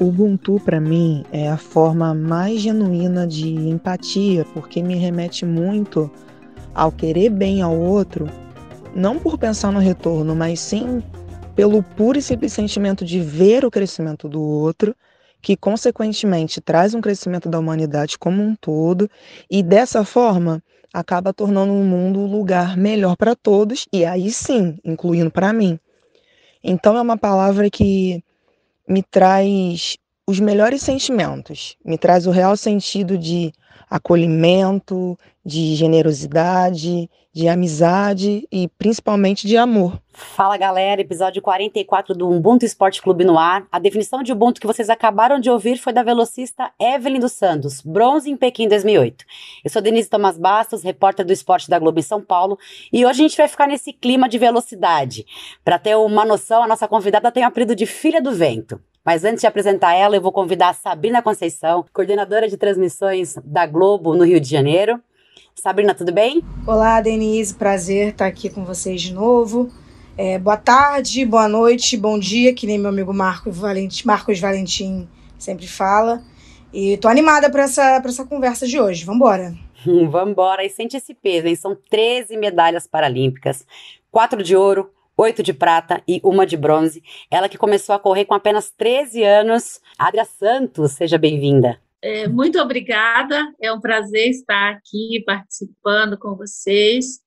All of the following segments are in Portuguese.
Ubuntu para mim é a forma mais genuína de empatia, porque me remete muito ao querer bem ao outro, não por pensar no retorno, mas sim pelo puro e simples sentimento de ver o crescimento do outro, que consequentemente traz um crescimento da humanidade como um todo, e dessa forma acaba tornando o mundo um lugar melhor para todos, e aí sim, incluindo para mim. Então é uma palavra que me traz os melhores sentimentos, me traz o real sentido de acolhimento, de generosidade, de amizade e principalmente de amor. Fala galera, episódio 44 do Ubuntu Esporte Clube no ar. A definição de Ubuntu que vocês acabaram de ouvir foi da velocista Evelyn dos Santos, bronze em Pequim 2008. Eu sou Denise Thomas Bastos, repórter do esporte da Globo em São Paulo, e hoje a gente vai ficar nesse clima de velocidade. Para ter uma noção, a nossa convidada tem o apelido de Filha do Vento. Mas antes de apresentar ela, eu vou convidar a Sabrina Conceição, coordenadora de transmissões da Globo no Rio de Janeiro. Sabrina, tudo bem? Olá, Denise, prazer estar aqui com vocês de novo. É, boa tarde, boa noite, bom dia, que nem meu amigo Marcos Valentim, Marcos Valentim sempre fala. E tô animada para essa, essa conversa de hoje. Vambora! Vamos embora e sente esse peso, hein? São 13 medalhas paralímpicas, quatro de ouro, oito de prata e uma de bronze. Ela que começou a correr com apenas 13 anos. Adria Santos, seja bem-vinda. É, muito obrigada, é um prazer estar aqui participando com vocês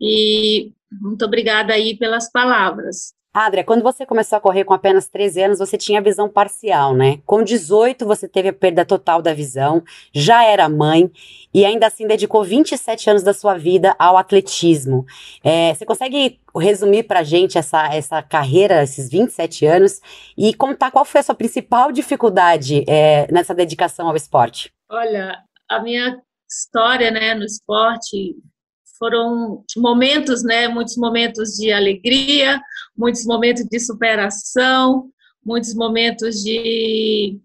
e muito obrigada aí pelas palavras. Adria, quando você começou a correr com apenas 13 anos, você tinha visão parcial, né? Com 18, você teve a perda total da visão, já era mãe e ainda assim dedicou 27 anos da sua vida ao atletismo. É, você consegue resumir pra gente essa, essa carreira, esses 27 anos, e contar qual foi a sua principal dificuldade é, nessa dedicação ao esporte? Olha, a minha história né, no esporte foram momentos, né, muitos momentos de alegria, muitos momentos de superação, muitos momentos de,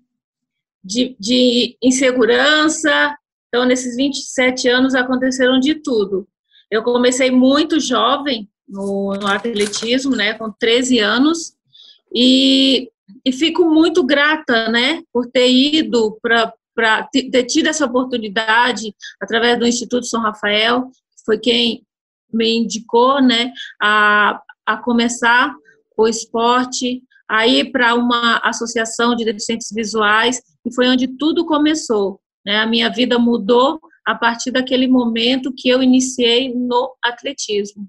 de, de insegurança. Então, nesses 27 anos aconteceram de tudo. Eu comecei muito jovem no, no atletismo, né, com 13 anos, e, e fico muito grata, né, por ter ido para para ter tido essa oportunidade através do Instituto São Rafael, foi quem me indicou né, a, a começar o esporte, a ir para uma associação de deficientes visuais, e foi onde tudo começou. Né? A minha vida mudou a partir daquele momento que eu iniciei no atletismo.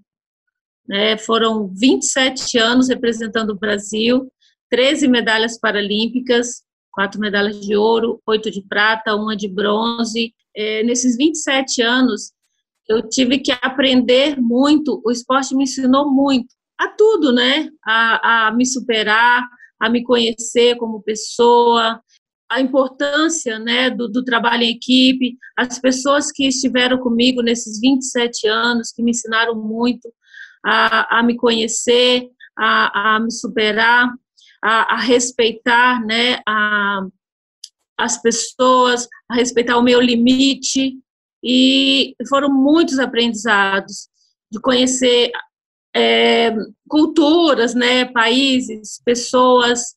Né? Foram 27 anos representando o Brasil, 13 medalhas paralímpicas, quatro medalhas de ouro, oito de prata, uma de bronze. É, nesses 27 anos, eu tive que aprender muito, o esporte me ensinou muito, a tudo, né? A, a me superar, a me conhecer como pessoa, a importância né, do, do, trabalho em equipe, as pessoas que estiveram comigo nesses 27 anos, que me ensinaram muito a, a me conhecer, a, a me superar, a, a respeitar né, as pessoas, a respeitar o meu limite, e foram muitos aprendizados de conhecer é, culturas, né, países, pessoas.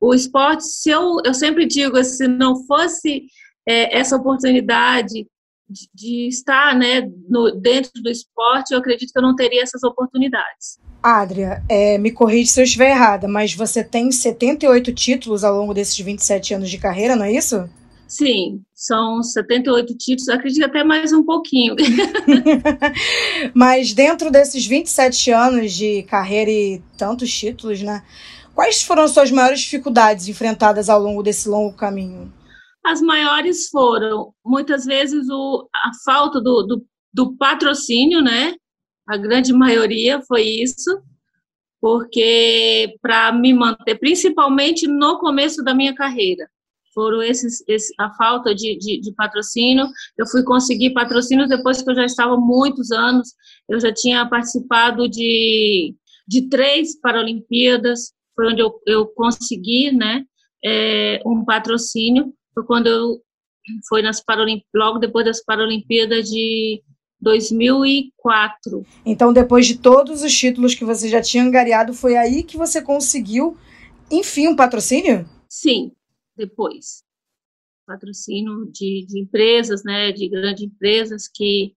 O esporte, se eu, eu sempre digo, se não fosse é, essa oportunidade de, de estar né, no, dentro do esporte, eu acredito que eu não teria essas oportunidades. Adria, é, me corrija se eu estiver errada, mas você tem 78 títulos ao longo desses 27 anos de carreira, não é isso? Sim, são 78 títulos, acredito até mais um pouquinho. Mas dentro desses 27 anos de carreira e tantos títulos, né? Quais foram as suas maiores dificuldades enfrentadas ao longo desse longo caminho? As maiores foram, muitas vezes, o, a falta do, do, do patrocínio, né? A grande maioria foi isso, porque para me manter, principalmente no começo da minha carreira, foram esses, esse, a falta de, de, de, patrocínio. Eu fui conseguir patrocínio depois que eu já estava muitos anos. Eu já tinha participado de, de três Paralimpíadas, foi onde eu, eu consegui, né, é, um patrocínio. Foi quando eu foi nas logo depois das Paralimpíadas de 2004. Então, depois de todos os títulos que você já tinha angariado, foi aí que você conseguiu, enfim, um patrocínio? Sim, depois. Patrocínio de, de empresas, né, de grandes empresas que,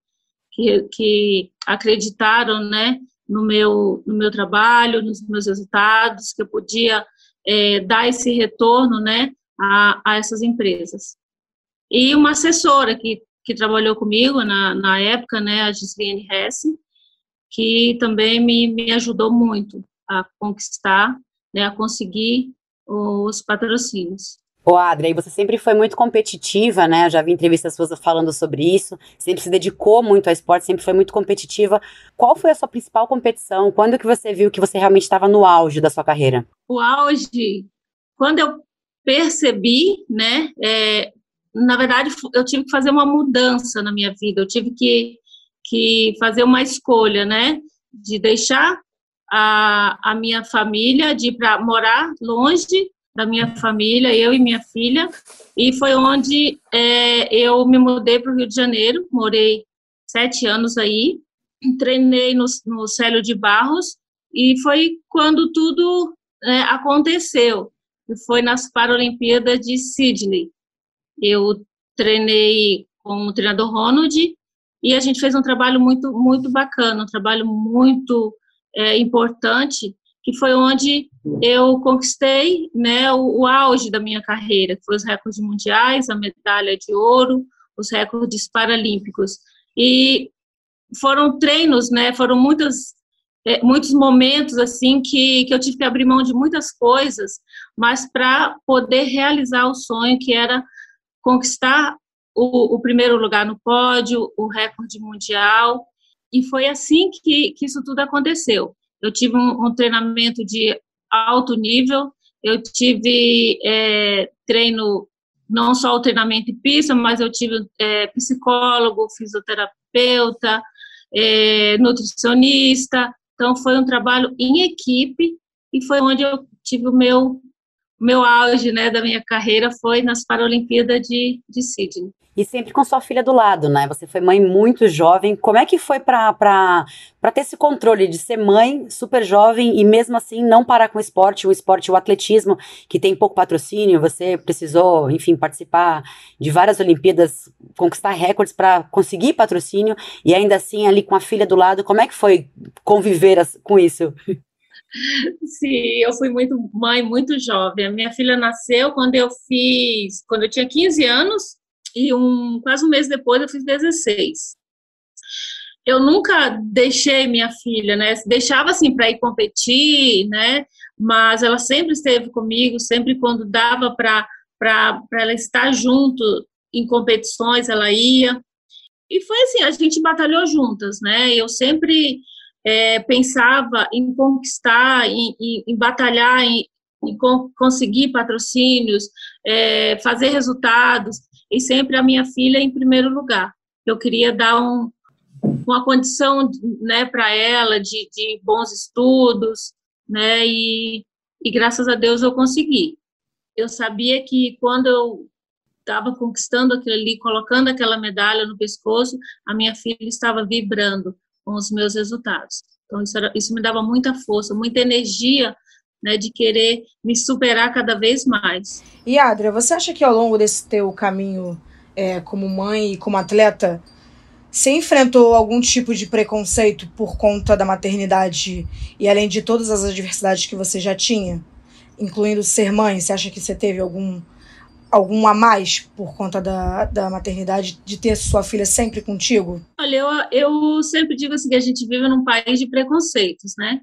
que, que acreditaram, né, no meu, no meu trabalho, nos meus resultados, que eu podia é, dar esse retorno, né, a, a essas empresas. E uma assessora que que trabalhou comigo na, na época, né, a Gislaine Hesse, que também me, me ajudou muito a conquistar, né, a conseguir os patrocínios. Ô, Adria, e você sempre foi muito competitiva, né? Eu já vi entrevistas suas falando sobre isso. Sempre se dedicou muito ao esporte, sempre foi muito competitiva. Qual foi a sua principal competição? Quando que você viu que você realmente estava no auge da sua carreira? O auge, quando eu percebi, né? É, na verdade, eu tive que fazer uma mudança na minha vida, eu tive que, que fazer uma escolha, né? De deixar a, a minha família, de ir para morar longe da minha família, eu e minha filha, e foi onde é, eu me mudei para o Rio de Janeiro, morei sete anos aí, treinei no, no Célio de Barros, e foi quando tudo é, aconteceu, foi nas Paralimpíadas de Sydney, eu treinei com o treinador Ronald. E a gente fez um trabalho muito, muito bacana, um trabalho muito é, importante, que foi onde eu conquistei né, o, o, auge da minha carreira, que foi os recordes mundiais, a medalha de ouro, os recordes paralímpicos. E foram treinos, né, foram muitas, é, muitos momentos assim que, que eu tive que abrir mão de muitas coisas, mas para poder realizar o sonho que era conquistar o, o, primeiro lugar no pódio, o recorde mundial, e foi assim que, que isso tudo aconteceu. Eu tive um, um treinamento de alto nível, eu tive é, treino, não só o treinamento em pista, mas eu tive é, psicólogo, fisioterapeuta, é, nutricionista, então foi um trabalho em equipe e foi onde eu tive o meu meu auge né, da minha carreira foi nas Paralimpíadas de, de Sydney. E sempre com sua filha do lado, né? Você foi mãe muito jovem. Como é que foi para ter esse controle de ser mãe super jovem e mesmo assim não parar com o esporte, o esporte, o atletismo, que tem pouco patrocínio? Você precisou, enfim, participar de várias Olimpíadas, conquistar recordes para conseguir patrocínio e ainda assim ali com a filha do lado. Como é que foi conviver com isso? Sim, eu fui muito mãe muito jovem. A minha filha nasceu quando eu fiz, quando eu tinha 15 anos e um quase um mês depois eu fiz 16. Eu nunca deixei minha filha, né? Deixava assim para ir competir, né? Mas ela sempre esteve comigo, sempre quando dava para para ela estar junto em competições, ela ia. E foi assim, a gente batalhou juntas, né? Eu sempre é, pensava em conquistar, em, em, em batalhar, em, em conseguir patrocínios, é, fazer resultados, e sempre a minha filha em primeiro lugar. Eu queria dar um, uma condição né, para ela de, de, bons estudos, né, e, e graças a Deus eu consegui. Eu sabia que quando eu estava conquistando aquilo ali, colocando aquela medalha no pescoço, a minha filha estava vibrando, com os meus resultados. Então, isso, era, isso me dava muita força, muita energia né, de querer me superar cada vez mais. E Adria, você acha que ao longo desse teu caminho é, como mãe e como atleta, você enfrentou algum tipo de preconceito por conta da maternidade e além de todas as adversidades que você já tinha, incluindo ser mãe? Você acha que você teve algum algum a mais por conta da, da maternidade, de ter sua filha sempre contigo? Olha, eu, eu sempre digo assim que a gente vive num país de preconceitos, né?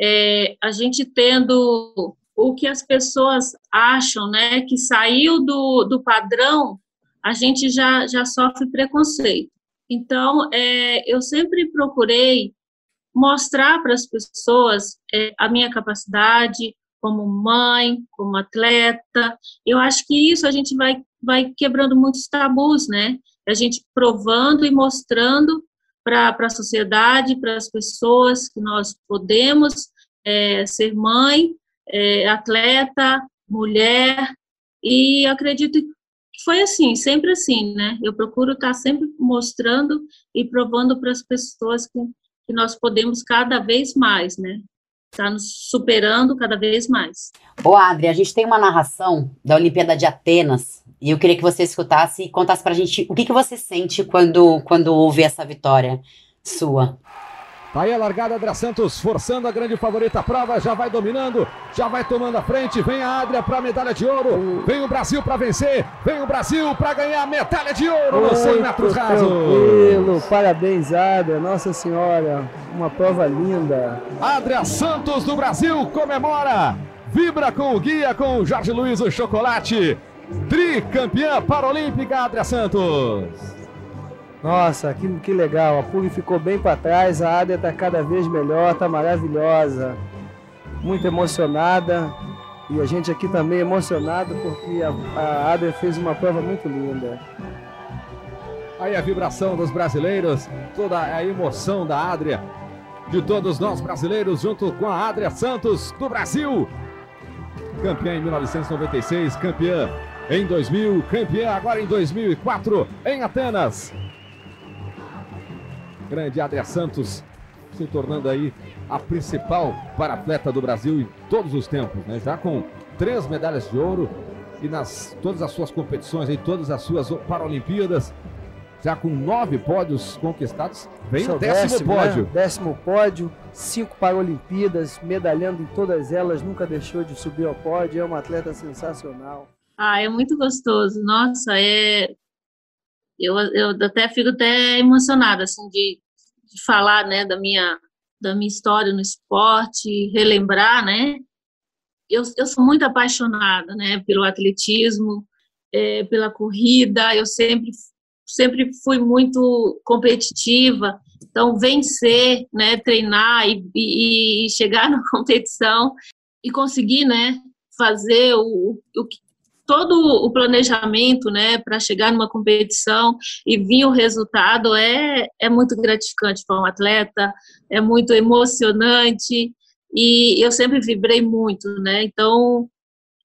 É, a gente tendo o que as pessoas acham, né, que saiu do, do padrão, a gente já, já sofre preconceito. Então, é, eu sempre procurei mostrar para as pessoas é, a minha capacidade, como mãe, como atleta. Eu acho que isso a gente vai, vai quebrando muitos tabus, né? A gente provando e mostrando para a sociedade, para as pessoas que nós podemos é, ser mãe, é, atleta, mulher, e acredito que foi assim, sempre assim, né? Eu procuro estar sempre mostrando e provando para as pessoas que, que nós podemos cada vez mais, né? Está nos superando cada vez mais. Ô, Adri, a gente tem uma narração da Olimpíada de Atenas e eu queria que você escutasse e contasse para a gente o que, que você sente quando, quando ouve essa vitória sua. Tá aí a largada, Adria Santos forçando a grande favorita. Prova, já vai dominando, já vai tomando a frente, vem a Adria para a medalha de ouro, vem o Brasil para vencer, vem o Brasil para ganhar a medalha de ouro nos 100 metros rasos. Tranquilo, parabéns Adria, nossa senhora, uma prova linda. Adria Santos do Brasil comemora, vibra com o guia, com o Jorge Luiz o Chocolate, tricampeã paralímpica Adria Santos. Nossa, que, que legal. A Pug ficou bem para trás, a Ádia está cada vez melhor, está maravilhosa. Muito emocionada. E a gente aqui também emocionado porque a, a Ádia fez uma prova muito linda. Aí a vibração dos brasileiros, toda a emoção da Adria, de todos nós brasileiros, junto com a Adria Santos do Brasil. Campeã em 1996, campeã em 2000, campeã agora em 2004 em Atenas grande Adria Santos se tornando aí a principal para atleta do Brasil em todos os tempos, né? Já com três medalhas de ouro e nas todas as suas competições, em todas as suas Paralimpíadas, já com nove pódios conquistados, vem Seu o décimo, décimo pódio. Né? Décimo pódio, cinco Paralimpíadas, medalhando em todas elas, nunca deixou de subir ao pódio, é uma atleta sensacional. Ah, é muito gostoso. Nossa, é eu, eu até fico até emocionada assim de, de falar né da minha da minha história no esporte relembrar né? Eu, eu sou muito apaixonada né pelo atletismo é, pela corrida. Eu sempre sempre fui muito competitiva. Então vencer né treinar e, e, e chegar na competição e conseguir né fazer o, o todo o planejamento, né, para chegar numa competição e vir o resultado é, é muito gratificante para um atleta, é muito emocionante e eu sempre vibrei muito, né, então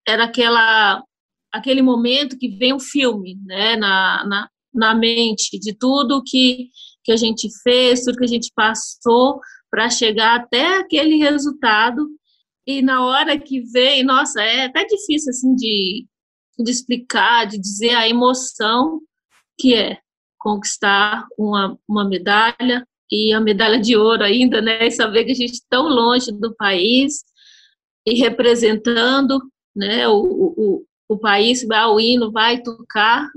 era aquela aquele momento que vem um filme, né, na, na, na mente de tudo que, que a gente fez, tudo que a gente passou para chegar até aquele resultado e na hora que vem, nossa, é até difícil assim de, de explicar, de dizer a emoção que é conquistar uma, uma medalha e a medalha de ouro ainda, né? E saber que a gente está tão longe do país e representando, né? O, o, o país, o hino vai tocar.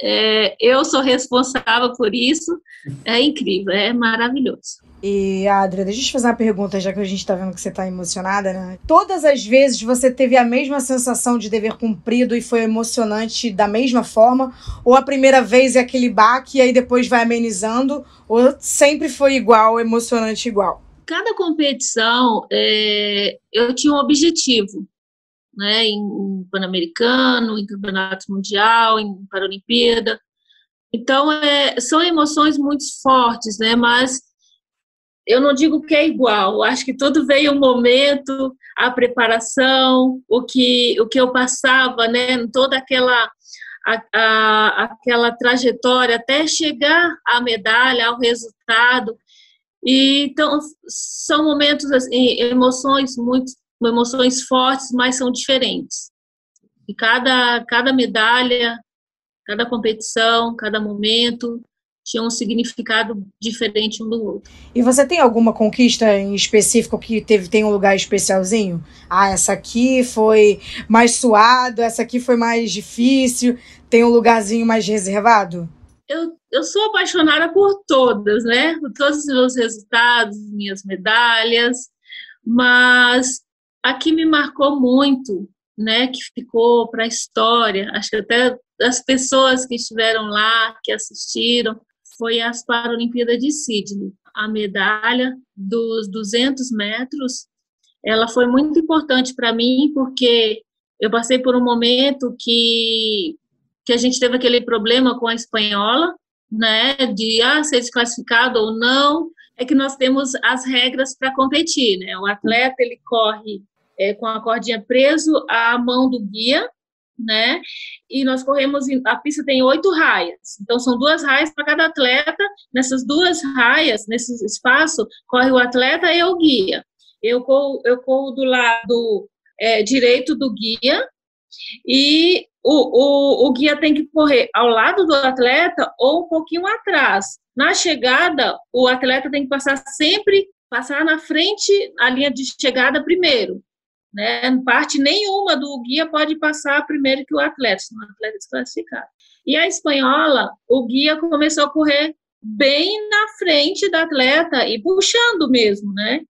É, eu sou responsável por isso. É incrível, é maravilhoso. E, Adria, deixa eu te fazer uma pergunta, já que a gente tá vendo que você tá emocionada, né? Todas as vezes você teve a mesma sensação de dever cumprido e foi emocionante da mesma forma? Ou a primeira vez é aquele baque e aí depois vai amenizando? Ou sempre foi igual, emocionante igual? Cada competição, é, eu tinha um objetivo, né? Em, em Pan-Americano, em Campeonato Mundial, em Paralimpíada. Então, é, são emoções muito fortes, né? Mas eu não digo que é igual, acho que tudo veio o momento, a preparação, o que, o que eu passava, né, toda aquela, a, a, aquela trajetória até chegar à medalha, ao resultado. E, então, são momentos, assim, emoções muito, emoções fortes, mas são diferentes. E cada, cada medalha, cada competição, cada momento, tinha um significado diferente um do outro. E você tem alguma conquista em específico que teve tem um lugar especialzinho? Ah, essa aqui foi mais suado, essa aqui foi mais difícil, tem um lugarzinho mais reservado? Eu, eu sou apaixonada por todas, né? Por todos os meus resultados, minhas medalhas, mas a que me marcou muito, né, que ficou para a história, acho que até as pessoas que estiveram lá, que assistiram, foi as Paralimpíadas de Sydney. A medalha dos 200 metros ela foi muito importante para mim, porque eu passei por um momento que, que a gente teve aquele problema com a espanhola, né, de ah, ser desclassificado ou não, é que nós temos as regras para competir, né? O atleta ele corre é, com a cordinha preso à mão do guia, né? E nós corremos, a pista tem oito raias, então são duas raias para cada atleta. Nessas duas raias, nesse espaço, corre o atleta e o guia. Eu corro, eu corro do lado é, direito do guia e o, o, o guia tem que correr ao lado do atleta ou um pouquinho atrás. Na chegada, o atleta tem que passar sempre, passar na frente, a linha de chegada primeiro. Né? Parte nenhuma do guia pode passar primeiro que o atleta, senão o atleta é desclassificado. E a espanhola, o guia começou a correr bem na frente da atleta e puxando mesmo, né?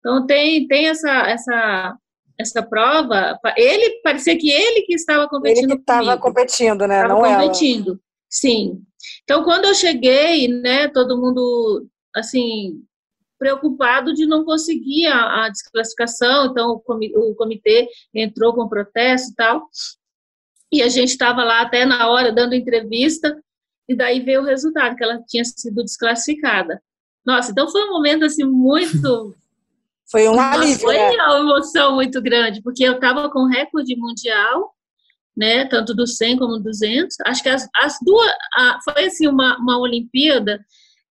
Então tem, tem essa, essa, essa prova. Ele parecia que ele que estava competindo. Ele que estava competindo, né? Estava competindo, ela. sim. Então quando eu cheguei, né? Todo mundo assim preocupado de não conseguir a, a desclassificação, então o comitê entrou com protesto e tal, e a gente estava lá até na hora dando entrevista, e daí veio o resultado, que ela tinha sido desclassificada. Nossa, então foi um momento assim muito... foi um alívio, Foi né? uma emoção muito grande, porque eu estava com recorde mundial, né, tanto do 100 como do 200. Acho que as, as duas, a, foi assim uma, uma Olimpíada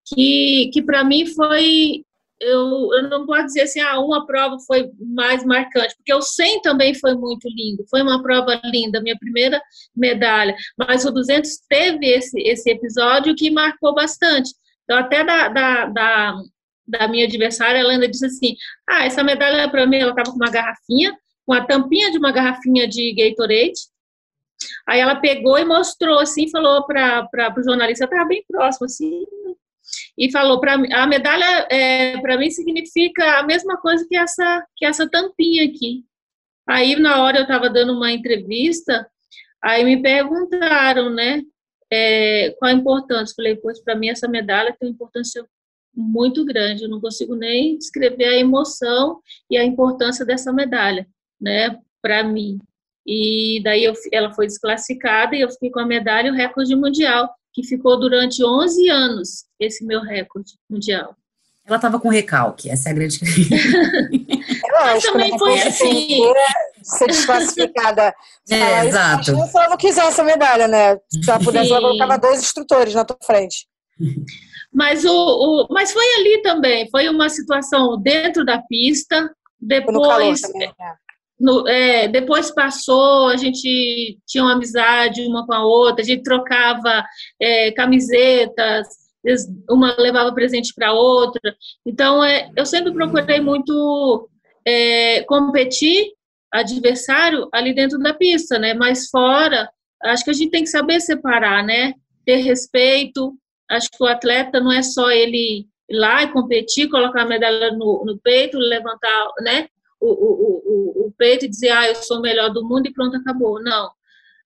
que, que para mim foi eu, eu não posso dizer assim, ah, uma prova foi mais marcante, porque o 100 também foi muito lindo, foi uma prova linda, minha primeira medalha, mas o 200 teve esse, esse episódio que marcou bastante. Então, até da, da, da, da minha adversária, ela ainda disse assim, ah, essa medalha para mim, ela estava com uma garrafinha, com a tampinha de uma garrafinha de Gatorade, aí ela pegou e mostrou assim, falou para o jornalista, estava bem próximo, assim, e falou para a medalha é, para mim significa a mesma coisa que essa que essa tampinha aqui. Aí na hora eu estava dando uma entrevista, aí me perguntaram, né, é, qual a importância? Falei, pois para mim essa medalha tem uma importância muito grande. Eu não consigo nem descrever a emoção e a importância dessa medalha, né, para mim. E daí eu, ela foi desclassificada e eu fiquei com a medalha e o recorde mundial que ficou durante 11 anos esse meu recorde mundial. Ela estava com recalque, essa é a grande. Eu acho também foi assim. Ser desclassificada. É, exato. Se ela não quiser essa medalha, né? Se ela pudesse, ela colocava dois instrutores na tua frente. Mas, o, o, mas foi ali também, foi uma situação dentro da pista, depois. Também, né? No, é, depois passou, a gente tinha uma amizade uma com a outra, a gente trocava é, camisetas, uma levava presente para outra. Então, é, eu sempre procurei muito é, competir adversário ali dentro da pista, né? Mas fora, acho que a gente tem que saber separar, né? Ter respeito. Acho que o atleta não é só ele ir lá e competir, colocar a medalha no, no peito, levantar, né? O, o, o, peito e dizer, ah, eu sou o melhor do mundo e pronto, acabou. Não.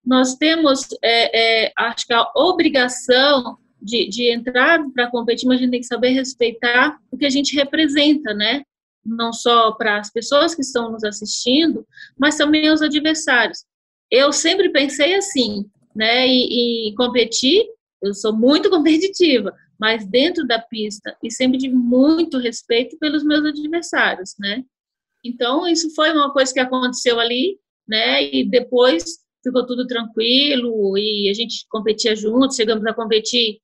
Nós temos, é, é, acho que a obrigação de, de entrar para competir, mas a gente tem que saber respeitar o que a gente representa, né? Não só para as pessoas que estão nos assistindo, mas também os adversários. Eu sempre pensei assim, né? E, e competir, eu sou muito competitiva, mas dentro da pista e sempre de muito respeito pelos meus adversários, né? Então, isso foi uma coisa que aconteceu ali, né? E depois ficou tudo tranquilo e a gente competia juntos, chegamos a competir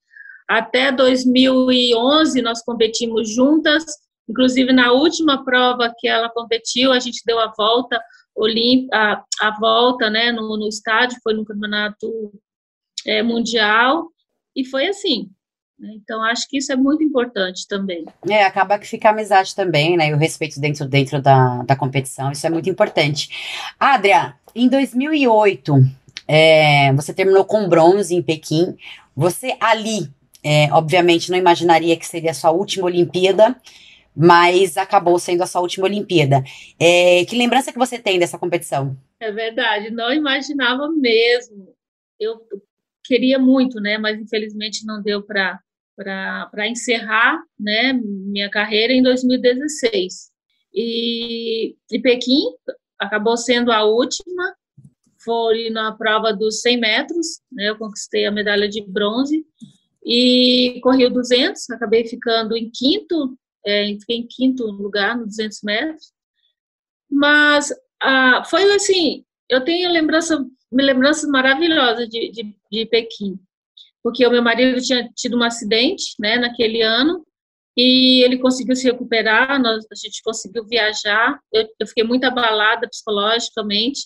até 2011, nós competimos juntas, inclusive na última prova que ela competiu, a gente deu a volta a, a volta, né, no, no estádio, foi no campeonato é, mundial, e foi assim? Então, acho que isso é muito importante também. É, acaba que fica amizade também, né? E o respeito dentro, dentro da, da competição, isso é muito importante. Adria, em 2008, é, você terminou com bronze em Pequim. Você ali, é, obviamente, não imaginaria que seria a sua última Olimpíada, mas acabou sendo a sua última Olimpíada. É, que lembrança que você tem dessa competição? É verdade, não imaginava mesmo. Eu queria muito, né? Mas infelizmente não deu para para encerrar né, minha carreira em 2016. E, e Pequim acabou sendo a última, foi na prova dos 100 metros, né, eu conquistei a medalha de bronze, e corri o 200, acabei ficando em quinto, é, fiquei em quinto lugar no 200 metros, mas ah, foi assim, eu tenho lembrança, lembranças maravilhosas de, de, de Pequim, porque o meu marido tinha tido um acidente, né, naquele ano, e ele conseguiu se recuperar, nós, a gente conseguiu viajar, eu, eu fiquei muito abalada psicologicamente,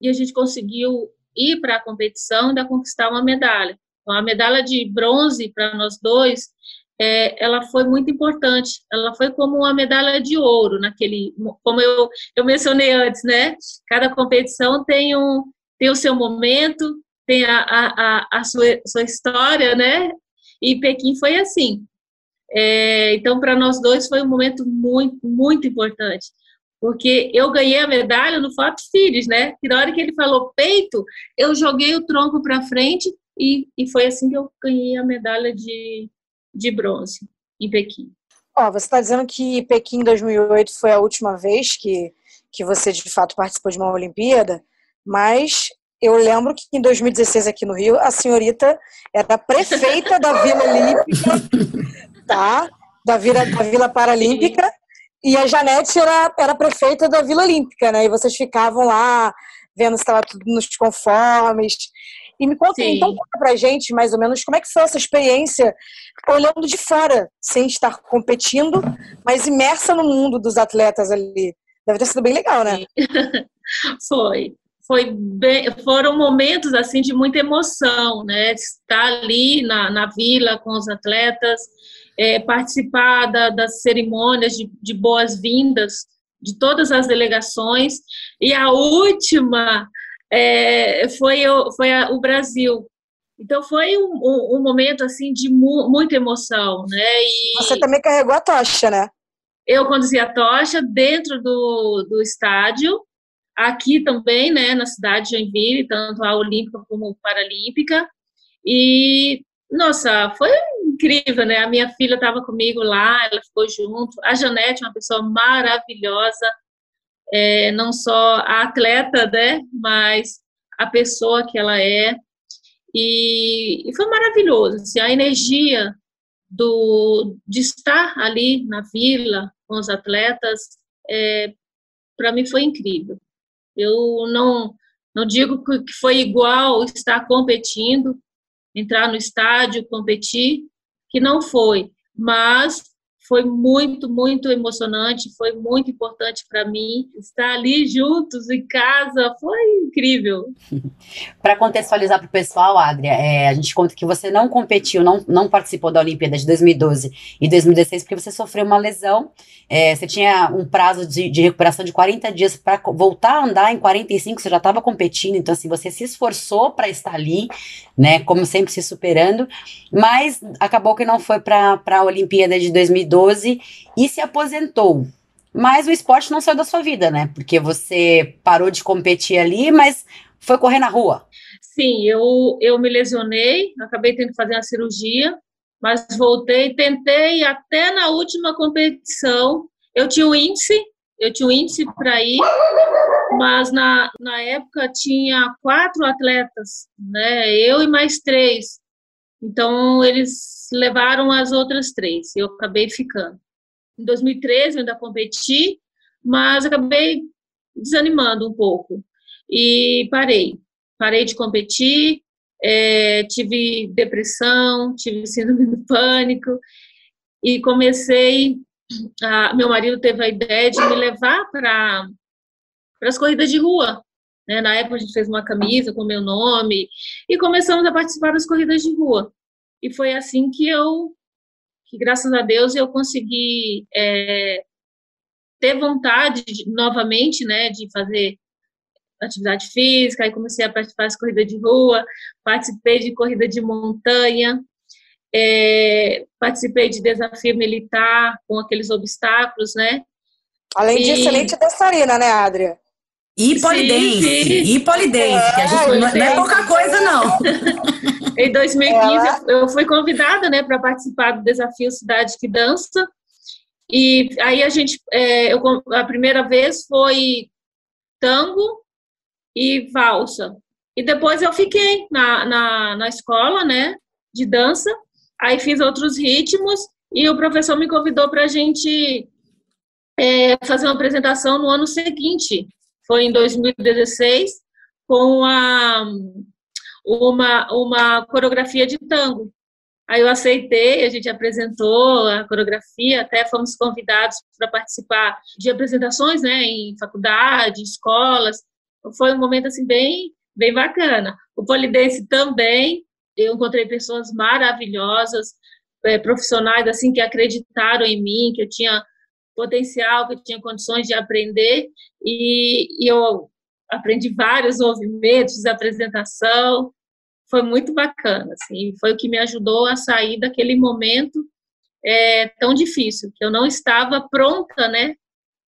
e a gente conseguiu ir para a competição e ainda conquistar uma medalha. Então, a medalha de bronze para nós dois, é, ela foi muito importante. Ela foi como uma medalha de ouro naquele, como eu, eu mencionei antes, né? Cada competição tem um tem o seu momento, tem a, a, a, sua, sua história, né? E Pequim foi assim. É, então, para nós dois foi um momento muito, muito importante, porque eu ganhei a medalha no Fato Filhos, né? E na hora que ele falou peito, eu joguei o tronco para frente e, e foi assim que eu ganhei a medalha de, de bronze em Pequim. Ó, você está dizendo que Pequim 2008 foi a última vez que, que você de fato participou de uma Olimpíada, mas eu lembro que em 2016 aqui no Rio, a senhorita era prefeita da Vila Olímpica, tá? Da Vila, da Vila Paralímpica, e a Janete era, era prefeita da Vila Olímpica, né? E vocês ficavam lá vendo se estava tudo nos conformes. E me conta, então, conta pra gente, mais ou menos, como é que foi essa experiência olhando de fora, sem estar competindo, mas imersa no mundo dos atletas ali. Deve ter sido bem legal, né? foi. Foi bem, foram momentos assim de muita emoção, né? Estar ali na, na vila com os atletas, é, participar da, das cerimônias de, de boas-vindas de todas as delegações. E a última é, foi, o, foi a, o Brasil. Então foi um, um, um momento assim de mu muita emoção, né? E Você também carregou a tocha, né? Eu conduzi a tocha dentro do, do estádio, aqui também, né, na cidade de Joinville, tanto a Olímpica como a Paralímpica. E, nossa, foi incrível, né? A minha filha estava comigo lá, ela ficou junto. A Janete, uma pessoa maravilhosa, é, não só a atleta, né, mas a pessoa que ela é. E, e foi maravilhoso, assim, a energia do, de estar ali na vila com os atletas, é, para mim foi incrível. Eu não, não digo que foi igual estar competindo, entrar no estádio, competir, que não foi, mas foi muito, muito emocionante, foi muito importante para mim estar ali juntos em casa, foi incrível. para contextualizar para o pessoal, Adria, é, a gente conta que você não competiu, não, não participou da Olimpíada de 2012 e 2016 porque você sofreu uma lesão. É, você tinha um prazo de, de recuperação de 40 dias para voltar a andar em 45, você já estava competindo, então assim, você se esforçou para estar ali, né, como sempre se superando, mas acabou que não foi para a Olimpíada de 2012 2012 e se aposentou. Mas o esporte não saiu da sua vida, né? Porque você parou de competir ali, mas foi correr na rua. Sim, eu, eu me lesionei, acabei tendo que fazer uma cirurgia, mas voltei, tentei até na última competição. Eu tinha um índice, eu tinha um índice para ir, mas na, na época tinha quatro atletas, né? Eu e mais três. Então, eles levaram as outras três, eu acabei ficando. Em 2013, eu ainda competi, mas acabei desanimando um pouco e parei. Parei de competir, é, tive depressão, tive síndrome do pânico e comecei. A, meu marido teve a ideia de me levar para as corridas de rua. Né? Na época a gente fez uma camisa com meu nome e começamos a participar das corridas de rua. E foi assim que eu, que graças a Deus eu consegui é, ter vontade de, novamente, né, de fazer atividade física, aí comecei a participar de corrida de rua, participei de corrida de montanha, é, participei de desafio militar com aqueles obstáculos, né? Além de excelente dançarina, né, Adria? E polidense, sim, sim. e polidense, que a gente, é, não, não é pouca coisa, não. em 2015, eu fui convidada né, para participar do desafio Cidade que Dança, E aí a gente, é, eu, a primeira vez foi tango e valsa. E depois eu fiquei na, na, na escola, né, de dança. Aí fiz outros ritmos e o professor me convidou para a gente é, fazer uma apresentação no ano seguinte. Foi em 2016 com a, uma, uma coreografia de tango. Aí eu aceitei, a gente apresentou a coreografia, até fomos convidados para participar de apresentações, né, em faculdade, escolas. Foi um momento assim bem, bem bacana. O polidense também, eu encontrei pessoas maravilhosas, é, profissionais assim que acreditaram em mim, que eu tinha potencial, que eu tinha condições de aprender e, e eu aprendi vários movimentos apresentação, foi muito bacana, assim, foi o que me ajudou a sair daquele momento é, tão difícil, que eu não estava pronta, né,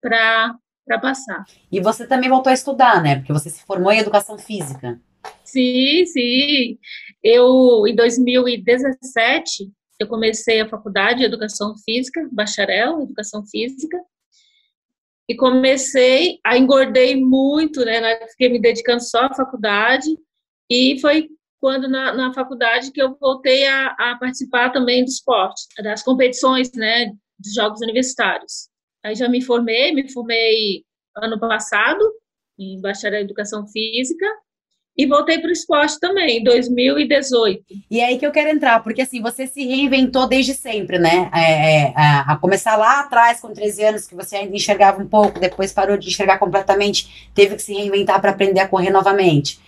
para passar. E você também voltou a estudar, né, porque você se formou em Educação Física. Sim, sim. Eu, em 2017, eu comecei a faculdade de Educação Física, bacharel em Educação Física, e comecei, a engordei muito, né, fiquei me dedicando só à faculdade, e foi quando na, na faculdade que eu voltei a, a, participar também do esporte, das competições, né, dos Jogos Universitários. Aí já me formei, me formei ano passado em bacharel em Educação Física e voltei para o esporte também, em 2018. E é aí que eu quero entrar, porque assim, você se reinventou desde sempre, né? É, é, a, a, começar lá atrás, com 13 anos, que você ainda enxergava um pouco, depois parou de enxergar completamente, teve que se reinventar para aprender a correr novamente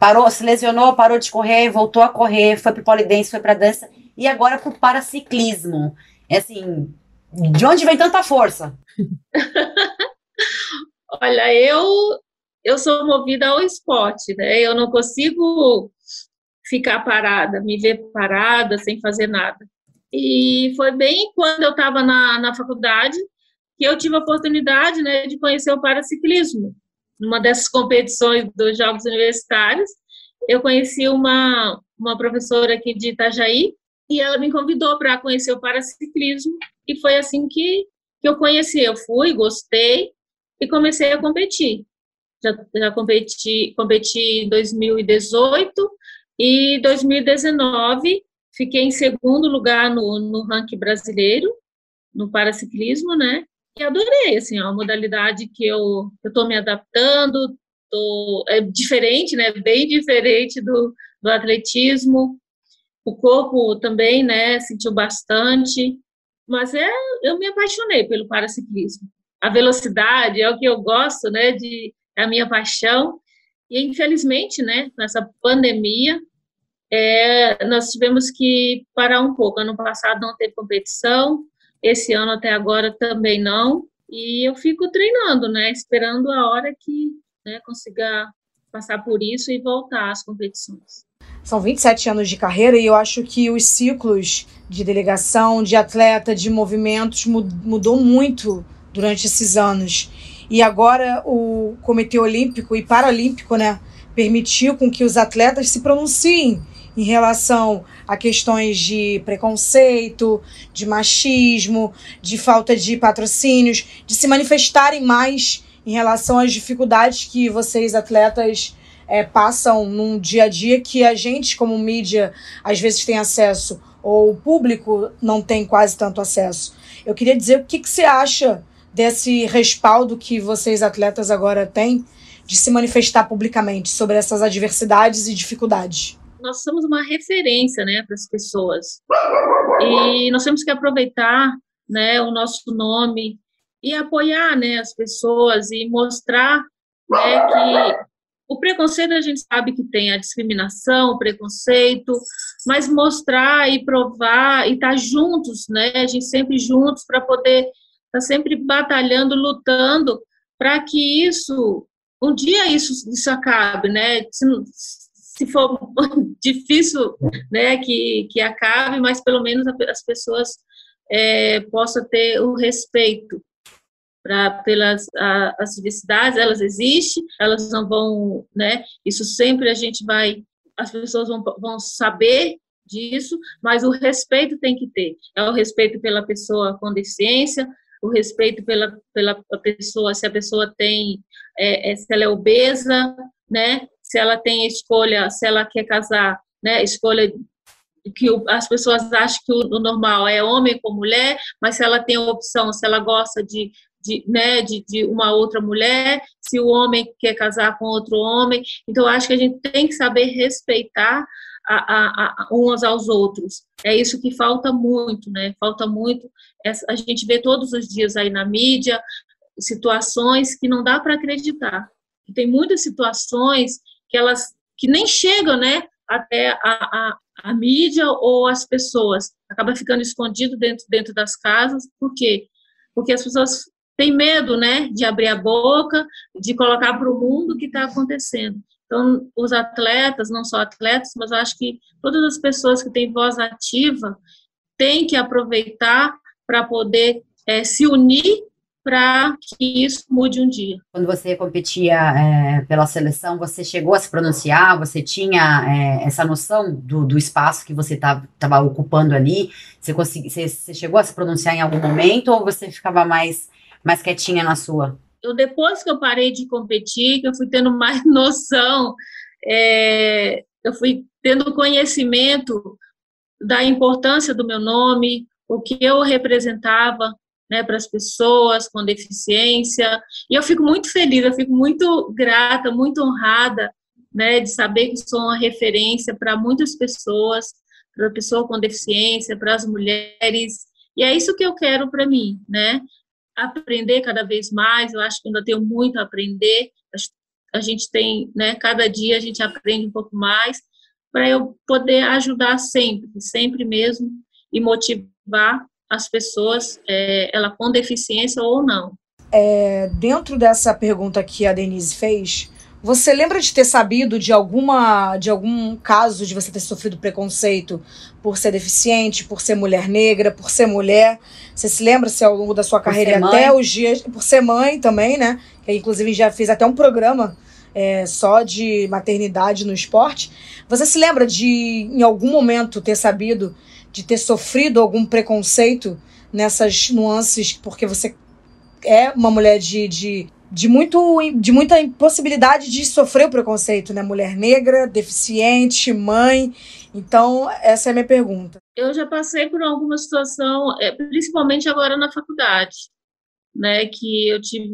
parou, se lesionou, parou de correr, voltou a correr, foi pro polidense, foi pra dança e agora pro paraciclismo. É assim, de onde vem tanta força? Olha, eu eu sou movida ao esporte, né? Eu não consigo ficar parada, me ver parada sem fazer nada. E foi bem quando eu estava na, na faculdade que eu tive a oportunidade, né, de conhecer o paraciclismo numa dessas competições dos Jogos Universitários, eu conheci uma, uma professora aqui de Itajaí e ela me convidou para conhecer o paraciclismo e foi assim que, que eu conheci. Eu fui, gostei e comecei a competir. Já, já competi, competi em 2018 e 2019 fiquei em segundo lugar no, no ranking brasileiro no paraciclismo, né? E adorei, assim, uma modalidade que eu estou me adaptando, tô, é diferente, né, bem diferente do, do atletismo, o corpo também, né, sentiu bastante, mas é, eu me apaixonei pelo paraciclismo. A velocidade é o que eu gosto, né, de, a minha paixão, e infelizmente, né, nessa pandemia, é, nós tivemos que parar um pouco. Ano passado não teve competição, esse ano até agora também não. E eu fico treinando, né? Esperando a hora que né, consiga passar por isso e voltar às competições. São 27 anos de carreira e eu acho que os ciclos de delegação, de atleta, de movimentos mudou muito durante esses anos. E agora o Comitê Olímpico e Paralímpico, né, permitiu com que os atletas se pronunciem em relação a questões de preconceito, de machismo, de falta de patrocínios, de se manifestarem mais em relação às dificuldades que vocês, atletas, é, passam num dia a dia que a gente, como mídia, às vezes tem acesso, ou o público não tem quase tanto acesso. Eu queria dizer o que, que você acha desse respaldo que vocês, atletas, agora têm de se manifestar publicamente sobre essas adversidades e dificuldades nós somos uma referência, né, para as pessoas. E nós temos que aproveitar, né, o nosso nome e apoiar, né, as pessoas e mostrar, né, que o preconceito a gente sabe que tem a discriminação, o preconceito, mas mostrar e provar e estar tá juntos, né, a gente sempre juntos para poder estar tá sempre batalhando, lutando para que isso um dia isso, isso acabe, né? Se, se for difícil né, que, que acabe, mas pelo menos as pessoas é, possam ter o respeito pra, pelas a, as diversidades, elas existem, elas não vão, né, isso sempre a gente vai, as pessoas vão, vão saber disso, mas o respeito tem que ter, é o respeito pela pessoa com deficiência, o respeito pela, pela pessoa, se a pessoa tem, é, é, se ela é obesa, né? Se ela tem escolha, se ela quer casar, né? Escolha que as pessoas acham que o, normal é homem com mulher, mas se ela tem opção, se ela gosta de, de, né, de, de uma outra mulher, se o homem quer casar com outro homem. Então, acho que a gente tem que saber respeitar a, a, a, uns aos outros. É isso que falta muito, né? Falta muito. A gente vê todos os dias aí na mídia situações que não dá para acreditar. Tem muitas situações que elas que nem chegam, né? Até a, a, mídia ou as pessoas. Acaba ficando escondido dentro, dentro das casas. Por quê? Porque as pessoas têm medo, né? De abrir a boca, de colocar para o mundo o que está acontecendo. Então, os atletas, não só atletas, mas acho que todas as pessoas que têm voz ativa têm que aproveitar para poder é, se unir para que isso mude um dia. Quando você competia é, pela seleção, você chegou a se pronunciar? Você tinha é, essa noção do, do, espaço que você estava ocupando ali? Você, consegui, você, você, chegou a se pronunciar em algum momento ou você ficava mais, mais quietinha na sua? Eu, depois que eu parei de competir, que eu fui tendo mais noção, é, eu fui tendo conhecimento da importância do meu nome, o que eu representava né, para as pessoas com deficiência. E eu fico muito feliz, eu fico muito grata, muito honrada né, de saber que sou uma referência para muitas pessoas, para a pessoa com deficiência, para as mulheres. E é isso que eu quero para mim, né? Aprender cada vez mais. Eu acho que ainda tenho muito a aprender. A gente tem, né? Cada dia a gente aprende um pouco mais para eu poder ajudar sempre, sempre mesmo e motivar as pessoas, é, ela com deficiência ou não. É, dentro dessa pergunta que a Denise fez, você lembra de ter sabido de alguma de algum caso de você ter sofrido preconceito por ser deficiente, por ser mulher negra, por ser mulher? Você se lembra se ao longo da sua carreira até os dias por ser mãe também, né? Que inclusive já fez até um programa é, só de maternidade no esporte. Você se lembra de em algum momento ter sabido de ter sofrido algum preconceito nessas nuances, porque você é uma mulher de, de, de, muito, de muita impossibilidade de sofrer o preconceito, né? Mulher negra, deficiente, mãe. Então, essa é a minha pergunta. Eu já passei por alguma situação, é, principalmente agora na faculdade, né? Que eu tive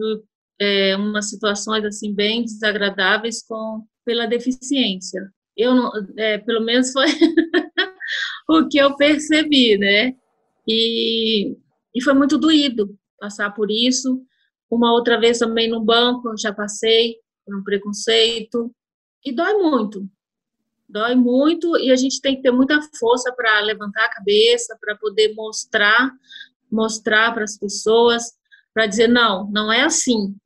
é, umas situações assim bem desagradáveis com pela deficiência. Eu não, é, pelo menos foi o que eu percebi, né? E, e foi muito doído passar por isso. Uma outra vez também no banco, já passei por um preconceito. E dói muito. Dói muito e a gente tem que ter muita força para levantar a cabeça, para poder mostrar, mostrar para as pessoas, para dizer, não, não é assim.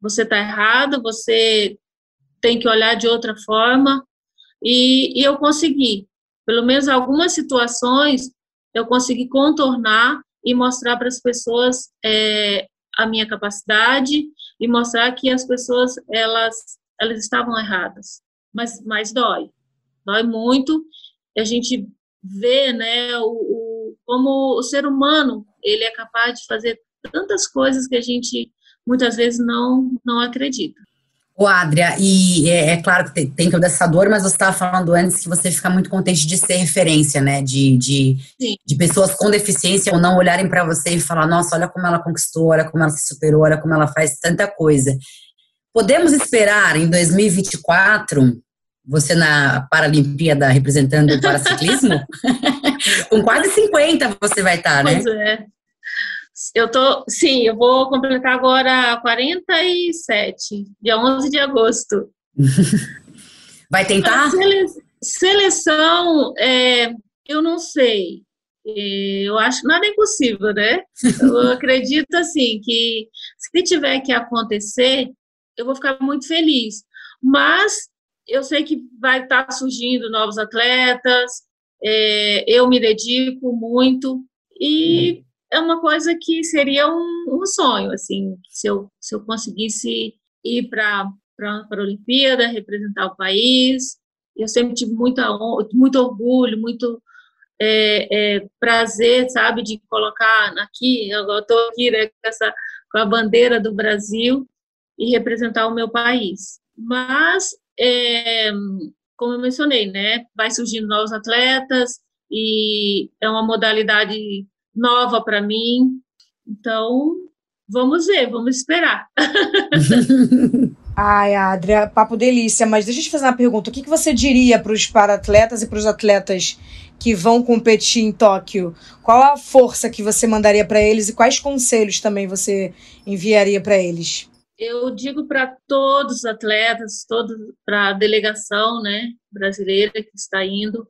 Você está errado, você tem que olhar de outra forma. E, e eu consegui pelo menos algumas situações eu consegui contornar e mostrar para as pessoas é, a minha capacidade e mostrar que as pessoas elas elas estavam erradas. Mas mas dói. Dói muito. A gente vê né o, o, como o ser humano ele é capaz de fazer tantas coisas que a gente muitas vezes não não acredita Ô, Adria, e é, é, claro que tem, tem, toda essa dor, mas você estava falando antes que você fica muito contente de ser referência, né? De, de, de pessoas com deficiência ou não olharem para você e falar: nossa, olha como ela conquistou, olha como ela se superou, olha como ela faz tanta coisa. Podemos esperar em 2024 você na Paralimpíada representando o paraciclismo? com quase 50 você vai estar, né? Pois é. Eu tô, sim, eu vou completar agora 47, dia 11 de agosto. Vai tentar? Sele, seleção, é, eu não sei. É, eu acho nada é impossível, né? Eu acredito assim que se tiver que acontecer, eu vou ficar muito feliz. Mas eu sei que vai estar surgindo novos atletas. É, eu me dedico muito e é uma coisa que seria um, um sonho, assim, se eu, se eu conseguisse ir para a Olimpíada, representar o país. Eu sempre tive muita, muito orgulho, muito é, é, prazer, sabe, de colocar aqui, eu estou aqui né, com, essa, com a bandeira do Brasil e representar o meu país. Mas, é, como eu mencionei, né, vai surgindo novos atletas e é uma modalidade nova para mim, então vamos ver, vamos esperar. Ai, Adria, papo delícia, mas deixa eu te fazer uma pergunta. O que, que você diria para os para-atletas e para os atletas que vão competir em Tóquio? Qual a força que você mandaria para eles e quais conselhos também você enviaria para eles? Eu digo para todos os atletas, para a delegação né, brasileira que está indo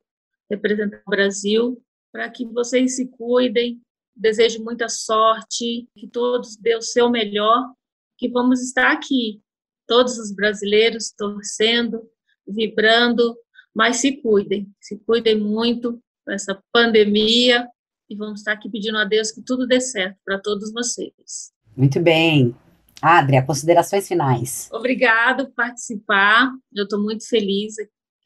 representar o Brasil, para que vocês se cuidem. Desejo muita sorte, que todos dêem o seu melhor, que vamos estar aqui todos os brasileiros torcendo, vibrando, mas se cuidem, se cuidem muito com essa pandemia e vamos estar aqui pedindo a Deus que tudo dê certo para todos vocês. Muito bem. Adria, considerações finais. Obrigado por participar. Eu estou muito feliz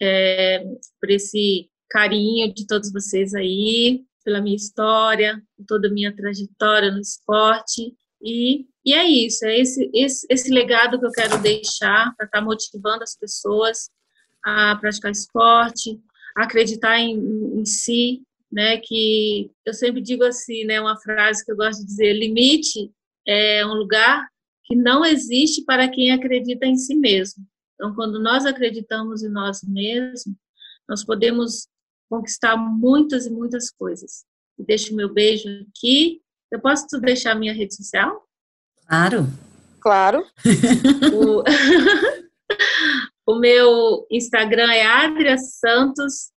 é, por esse carinho de todos vocês aí, pela minha história, toda a minha trajetória no esporte. E e é isso, é esse, esse, esse legado que eu quero deixar para estar tá motivando as pessoas a praticar esporte, a acreditar em, em si, né? Que eu sempre digo assim, né? Uma frase que eu gosto de dizer: limite é um lugar que não existe para quem acredita em si mesmo. Então, quando nós acreditamos em nós mesmos, nós podemos conquistar muitas e muitas coisas. Deixo meu beijo aqui. Eu posso deixar minha rede social? Claro. Claro. o, o meu Instagram é Adria Santos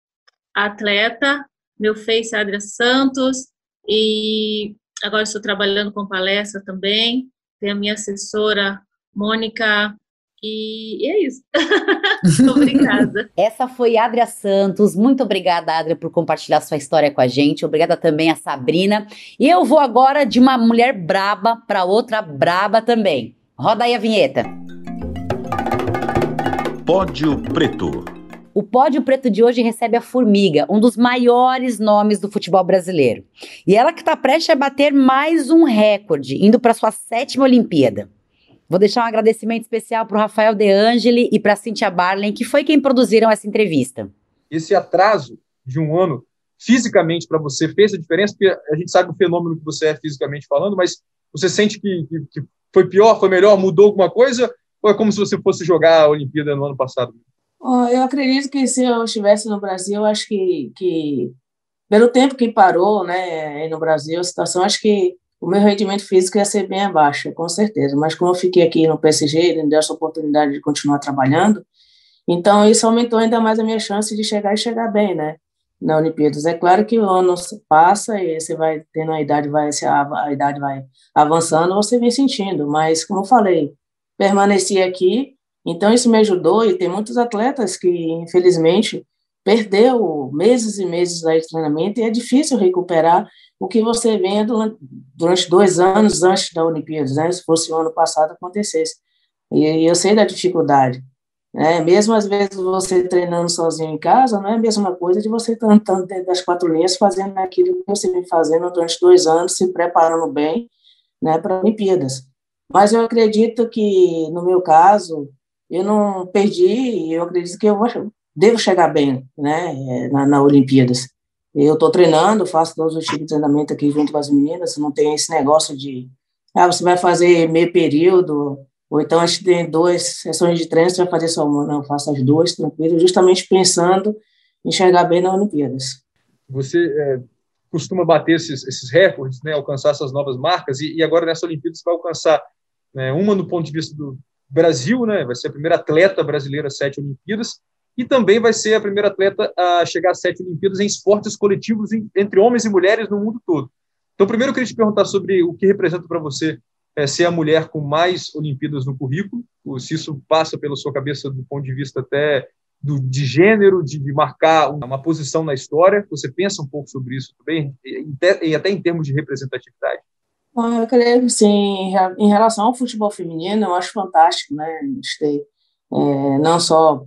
Atleta, meu Face é Adria Santos, e agora estou trabalhando com palestra também. Tem a minha assessora, Mônica e é isso. obrigada. Essa foi Adria Santos. Muito obrigada, Adria, por compartilhar sua história com a gente. Obrigada também a Sabrina. E eu vou agora de uma mulher braba para outra braba também. Roda aí a vinheta. Pódio Preto. O pódio preto de hoje recebe a Formiga, um dos maiores nomes do futebol brasileiro. E ela que está prestes a bater mais um recorde, indo para sua sétima Olimpíada. Vou deixar um agradecimento especial para o Rafael De Angeli e para a Cynthia Barlen, que foi quem produziram essa entrevista. Esse atraso de um ano, fisicamente, para você, fez a diferença? Porque a gente sabe o fenômeno que você é fisicamente falando, mas você sente que, que, que foi pior, foi melhor, mudou alguma coisa? Ou é como se você fosse jogar a Olimpíada no ano passado? Eu acredito que se eu estivesse no Brasil, acho que, que pelo tempo que parou né, no Brasil, a situação, acho que o meu rendimento físico ia ser bem abaixo, com certeza. Mas como eu fiquei aqui no PSG, ele me deu essa oportunidade de continuar trabalhando, então isso aumentou ainda mais a minha chance de chegar e chegar bem, né? Na Olimpíadas. É claro que o ano passa e você vai tendo a idade, vai a idade vai avançando, você vem sentindo. Mas como eu falei, permaneci aqui, então isso me ajudou e tem muitos atletas que infelizmente perdeu meses e meses de treinamento e é difícil recuperar o que você vê durante dois anos antes da Olimpíada, né? Se fosse o ano passado acontecesse. E eu sei da dificuldade. Né? Mesmo às vezes você treinando sozinho em casa, não é a mesma coisa de você estar dentro das quatro linhas fazendo aquilo que você vem fazendo durante dois anos, se preparando bem né, para Olimpíadas. Mas eu acredito que, no meu caso, eu não perdi, eu acredito que eu devo chegar bem né, na, na Olimpíadas. Eu estou treinando, faço todos os tipos de treinamento aqui junto com as meninas, não tem esse negócio de, ah, você vai fazer meio período, ou então a gente tem duas sessões de treino, você vai fazer só uma, não, faço as duas, tranquilo, justamente pensando em chegar bem nas Olimpíadas. Você é, costuma bater esses, esses, recordes, né, alcançar essas novas marcas, e, e agora nessa Olimpíada você vai alcançar né, uma do ponto de vista do Brasil, né, vai ser a primeira atleta brasileira a sete Olimpíadas, e também vai ser a primeira atleta a chegar a sete Olimpíadas em esportes coletivos entre homens e mulheres no mundo todo. Então, primeiro eu queria te perguntar sobre o que representa para você é, ser a mulher com mais Olimpíadas no currículo, se isso passa pela sua cabeça do ponto de vista até do, de gênero, de, de, marcar uma posição na história. Você pensa um pouco sobre isso também, e até em termos de representatividade? Eu creio que sim. Em relação ao futebol feminino, eu acho fantástico, né? A gente ter é, não só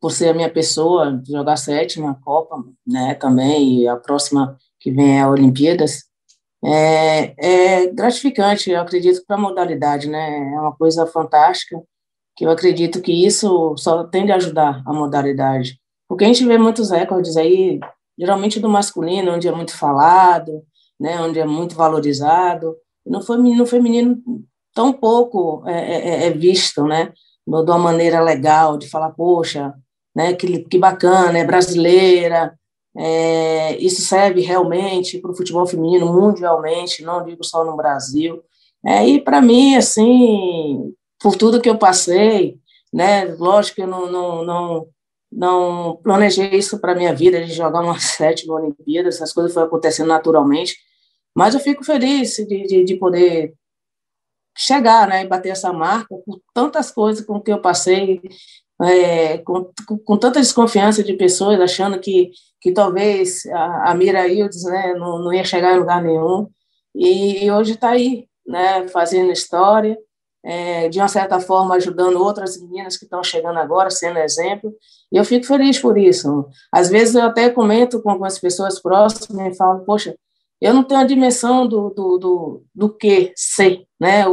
por ser a minha pessoa, jogar sétima Copa, né, também, e a próxima que vem é a Olimpíadas, é, é gratificante, eu acredito, para a modalidade, né, é uma coisa fantástica, que eu acredito que isso só tende a ajudar a modalidade, porque a gente vê muitos recordes aí, geralmente do masculino, onde é muito falado, né, onde é muito valorizado, no feminino, no feminino tão pouco é, é, é, é visto, né, de uma maneira legal, de falar, poxa, né, que, que bacana, é brasileira, é, isso serve realmente para o futebol feminino mundialmente, não digo só no Brasil. É, e para mim, assim, por tudo que eu passei, né, lógico que eu não, não, não, não planejei isso para minha vida, de jogar uma sétima Olimpíada, essas coisas foram acontecendo naturalmente, mas eu fico feliz de, de, de poder chegar, né, e bater essa marca por tantas coisas com que eu passei, é, com, com, tanta desconfiança de pessoas, achando que, que talvez a, a Mira Ildes né, não, não ia chegar em lugar nenhum, e, e hoje está aí, né, fazendo história, é, de uma certa forma ajudando outras meninas que estão chegando agora, sendo exemplo, e eu fico feliz por isso. Às vezes eu até comento com algumas pessoas próximas e falo, poxa, eu não tenho a dimensão do, do, do, do que ser, né,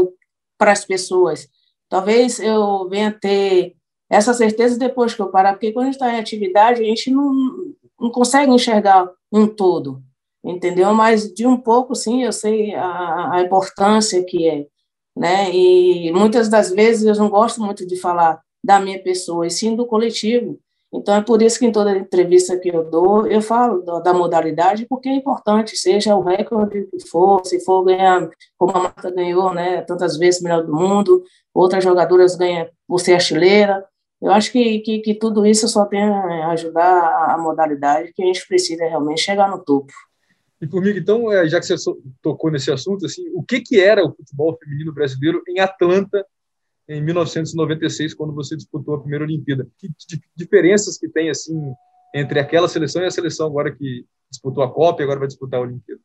para as pessoas. Talvez eu venha ter essa certeza depois que eu parar, porque quando a gente está em atividade, a gente não, não consegue enxergar um todo, entendeu? Mas de um pouco, sim, eu sei a, a importância que é, né? E muitas das vezes eu não gosto muito de falar da minha pessoa, e sim do coletivo. Então é por isso que em toda entrevista que eu dou, eu falo da, da modalidade, porque é importante, seja o recorde que for, se for ganhar, como a Marta ganhou, né, tantas vezes melhor do mundo, outras jogadoras ganham por ser artilheira, eu acho que, que, que, tudo isso só tem a ajudar a modalidade, que a gente precisa realmente chegar no topo. E comigo, então, é, já que você tocou nesse assunto, assim, o que, que era o futebol feminino brasileiro em Atlanta em 1996, quando você disputou a primeira Olimpíada? Que diferenças que tem assim entre aquela seleção e a seleção agora que disputou a Copa e agora vai disputar a Olimpíada?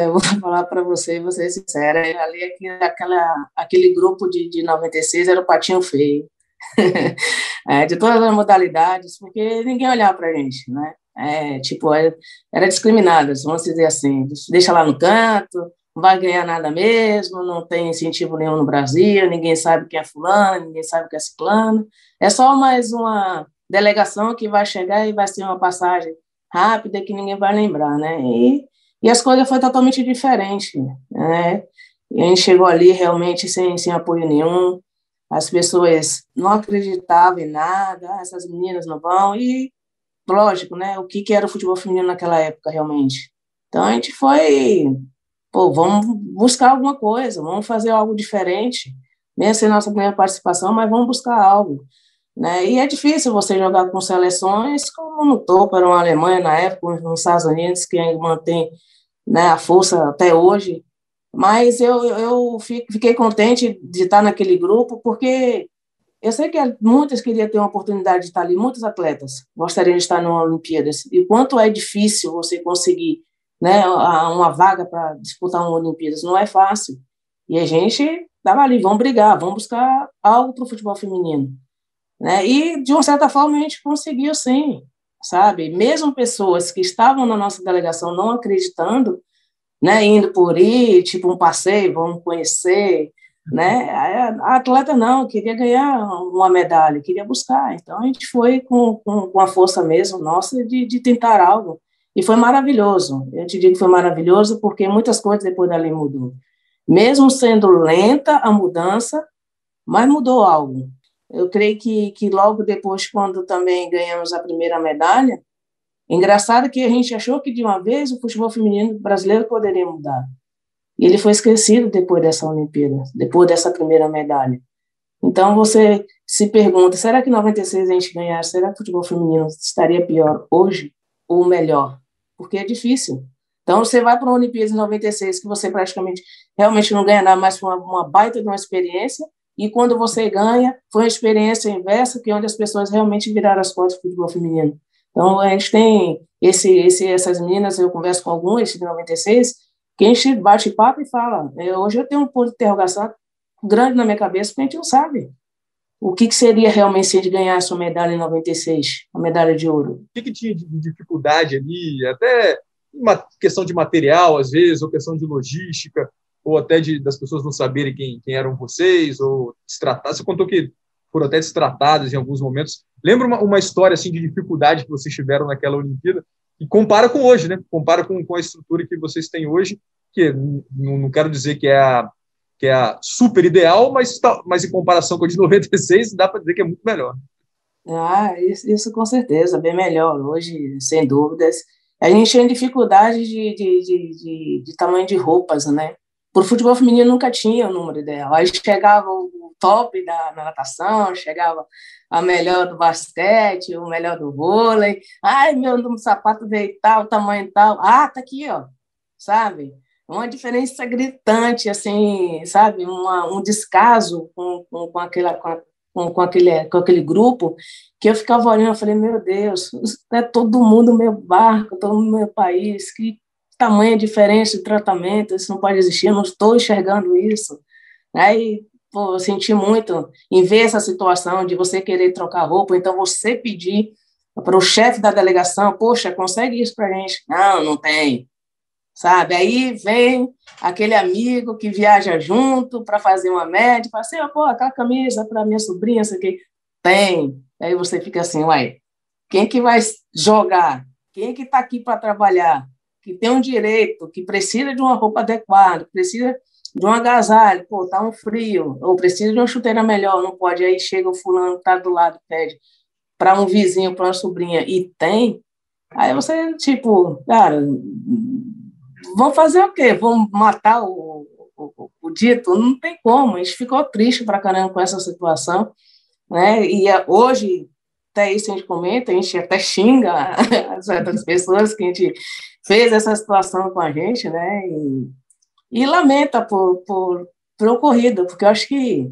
Eu vou falar para você e vou ser sincera, ali aquela, aquele grupo de, de 96 era o patinho feio. é, de todas as modalidades, porque ninguém olhava para a gente, né? É, tipo, era, era discriminadas, vamos dizer assim, deixa lá no canto, não vai ganhar nada mesmo, não tem incentivo nenhum no Brasil, ninguém sabe quem é fulano, ninguém sabe quem é ciclano, é só mais uma delegação que vai chegar e vai ser uma passagem rápida que ninguém vai lembrar, né? E, e as coisas foi totalmente diferente, né? E a gente chegou ali realmente sem, sem apoio nenhum, as pessoas não acreditavam em nada, ah, essas meninas não vão, e lógico, né, o que, que era o futebol feminino naquela época, realmente. Então, a gente foi, pô, vamos buscar alguma coisa, vamos fazer algo diferente, nem ser nossa primeira participação, mas vamos buscar algo. Né? E é difícil você jogar com seleções como no topo, era uma Alemanha na época, nos Estados Unidos, que mantém né, a força até hoje, mas eu, eu fiquei contente de estar naquele grupo, porque eu sei que muitas queriam ter uma oportunidade de estar ali, muitos atletas gostariam de estar na Olimpíadas. E quanto é difícil você conseguir né, uma vaga para disputar uma Olimpíadas, não é fácil. E a gente estava ali, vamos brigar, vamos buscar algo para o futebol feminino. Né? E, de uma certa forma, a gente conseguiu sim, sabe? Mesmo pessoas que estavam na nossa delegação não acreditando, né, indo por ir, tipo um passeio, vamos conhecer, né? A atleta não, queria ganhar uma medalha, queria buscar. Então a gente foi com, com, com a força mesmo nossa de, de tentar algo. E foi maravilhoso. Eu te digo que foi maravilhoso porque muitas coisas depois dali mudou. Mesmo sendo lenta a mudança, mas mudou algo. Eu creio que, que logo depois, quando também ganhamos a primeira medalha, Engraçado que a gente achou que de uma vez o futebol feminino brasileiro poderia mudar. E ele foi esquecido depois dessa Olimpíada, depois dessa primeira medalha. Então você se pergunta, será que em 96 a gente ganhar, será que o futebol feminino estaria pior hoje ou melhor? Porque é difícil. Então você vai para uma Olimpíada em 96 que você praticamente realmente não ganha nada, mas foi uma, uma baita de uma experiência, e quando você ganha, foi uma experiência inversa, que é onde as pessoas realmente viraram as costas para o futebol feminino. Então, a gente tem esse, esse, essas meninas, eu converso com algumas de 96, que a gente bate papo e fala. É, hoje eu tenho um ponto de interrogação grande na minha cabeça, porque a gente não sabe. o que, que seria realmente se ele ganhasse a medalha em 96, a medalha de ouro? O que, que tinha de dificuldade ali, até uma questão de material, às vezes, ou questão de logística, ou até de, das pessoas não saberem quem, quem eram vocês, ou destratar. Você contou que foram até destratadas em alguns momentos. Lembra uma, uma história assim de dificuldade que vocês tiveram naquela Olimpíada? E compara com hoje, né? Compara com, com a estrutura que vocês têm hoje, que não, quero dizer que é a, que é a super ideal, mas, tá, mas em comparação com a de 96, dá para dizer que é muito melhor. Ah, isso, isso, com certeza, bem melhor. Hoje, sem dúvidas. A gente tinha dificuldade de, de, de, de, de tamanho de roupas, né? Por futebol feminino nunca tinha o número ideal. Aí chegava top da natação, chegava a melhor do basquete, o melhor do vôlei. Ai, meu sapato veio tal, tamanho tal. Ah, tá aqui, ó. Sabe? uma diferença gritante, assim, sabe, uma, um descaso com, com, com, aquela, com, com, aquele, com aquele grupo, que eu ficava olhando, eu falei, meu Deus, é todo mundo meu barco, todo mundo meu país, que tamanha diferença de tratamento, isso não pode existir, eu não estou enxergando isso. Aí, pô, eu senti muito em ver essa situação de você querer trocar roupa, então você pedir para o chefe da delegação, poxa, consegue isso para a gente? Não, não tem sabe? Aí vem aquele amigo que viaja junto para fazer uma média, fala assim, pô, aquela camisa para minha sobrinha, isso aqui. Tem. Aí você fica assim, uai, quem que vai jogar? Quem que está aqui para trabalhar? Que tem um direito, que precisa de uma roupa adequada, precisa de um agasalho, pô, tá um frio, ou precisa de uma chuteira melhor, não pode. Aí chega o fulano que tá do lado, pede para um vizinho, para uma sobrinha, e tem. Aí você, tipo, cara, vão fazer o quê? Vão matar o, o, o, dito? Não tem como. A gente ficou triste para caramba com essa situação. Né? E é, hoje, até isso a gente comenta, a gente até xinga certas pessoas que a gente fez essa situação com a gente, né? E, e lamenta por, por, por ocorrido, porque eu acho que,